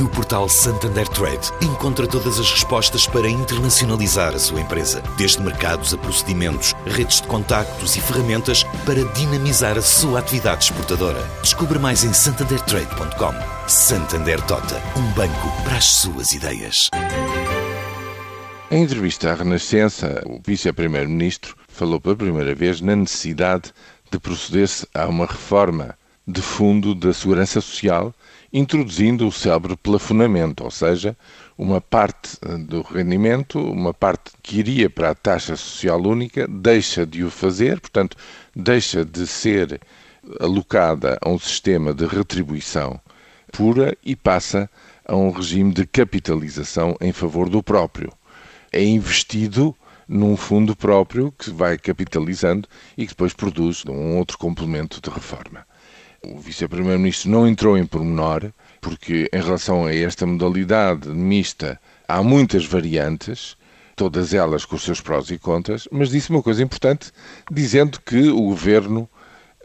No portal Santander Trade, encontra todas as respostas para internacionalizar a sua empresa, desde mercados a procedimentos, redes de contactos e ferramentas para dinamizar a sua atividade exportadora. Descubra mais em santandertrade.com. Santander Tota, um banco para as suas ideias. Em entrevista à Renascença, o vice-primeiro-ministro falou pela primeira vez na necessidade de proceder-se a uma reforma de fundo da segurança social introduzindo o célebre plafonamento, ou seja, uma parte eh, do rendimento, uma parte que iria para a taxa social única, deixa de o fazer, portanto, deixa de ser alocada a um sistema de retribuição pura e passa a um regime de capitalização em favor do próprio. É investido num fundo próprio que vai capitalizando e que depois produz um outro complemento de reforma. O vice-primeiro-ministro não entrou em pormenor, porque em relação a esta modalidade mista há muitas variantes, todas elas com os seus prós e contras, mas disse uma coisa importante, dizendo que o governo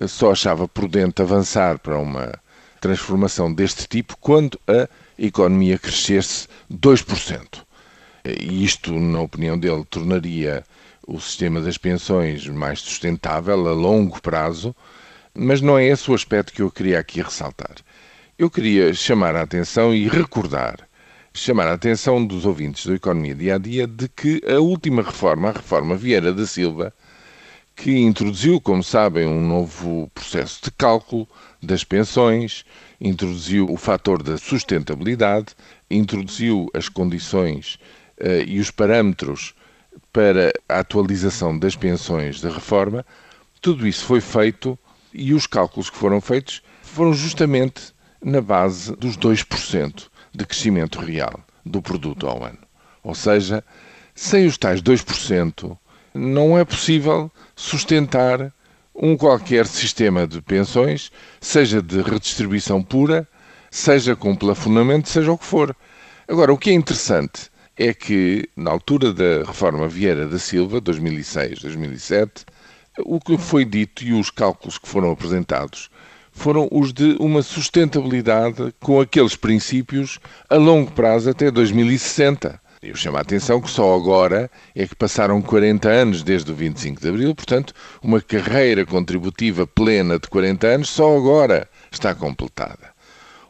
só achava prudente avançar para uma transformação deste tipo quando a economia crescesse 2%. E isto, na opinião dele, tornaria o sistema das pensões mais sustentável a longo prazo, mas não é esse o aspecto que eu queria aqui ressaltar. Eu queria chamar a atenção e recordar, chamar a atenção dos ouvintes da Economia Dia a Dia de que a última reforma, a reforma Vieira da Silva, que introduziu, como sabem, um novo processo de cálculo das pensões, introduziu o fator da sustentabilidade, introduziu as condições uh, e os parâmetros para a atualização das pensões da reforma, tudo isso foi feito e os cálculos que foram feitos foram justamente na base dos 2% de crescimento real do produto ao ano. Ou seja, sem os tais 2%, não é possível sustentar um qualquer sistema de pensões, seja de redistribuição pura, seja com plafonamento, seja o que for. Agora, o que é interessante é que, na altura da reforma Vieira da Silva, 2006-2007, o que foi dito e os cálculos que foram apresentados foram os de uma sustentabilidade com aqueles princípios a longo prazo até 2060. Eu chamo a atenção que só agora é que passaram 40 anos desde o 25 de Abril, portanto, uma carreira contributiva plena de 40 anos só agora está completada.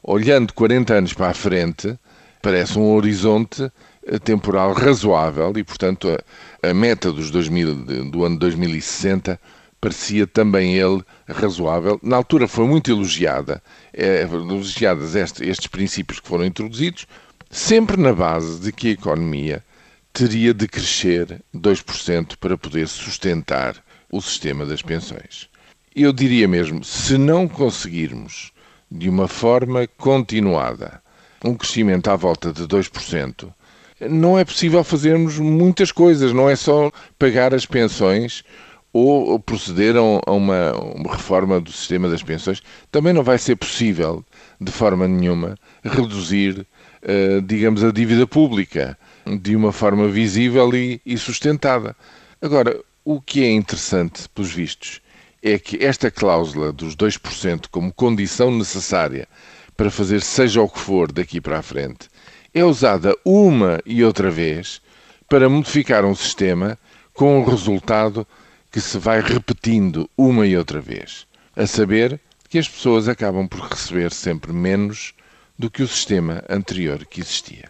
Olhando 40 anos para a frente, parece um horizonte temporal razoável e, portanto, a, a meta dos 2000, do ano 2060 parecia também ele razoável. Na altura foi muito elogiada, é, elogiadas este, estes princípios que foram introduzidos, sempre na base de que a economia teria de crescer 2% para poder sustentar o sistema das pensões. Eu diria mesmo, se não conseguirmos de uma forma continuada um crescimento à volta de 2%, não é possível fazermos muitas coisas, não é só pagar as pensões ou procederam a uma, uma, reforma do sistema das pensões, também não vai ser possível, de forma nenhuma, reduzir, uh, digamos, a dívida pública de uma forma visível e, e sustentada. Agora, o que é interessante, pelos vistos, é que esta cláusula dos 2% como condição necessária para fazer seja o que for daqui para a frente é usada uma e outra vez para modificar um sistema com um resultado que se vai repetindo uma e outra vez, a saber que as pessoas acabam por receber sempre menos do que o sistema anterior que existia.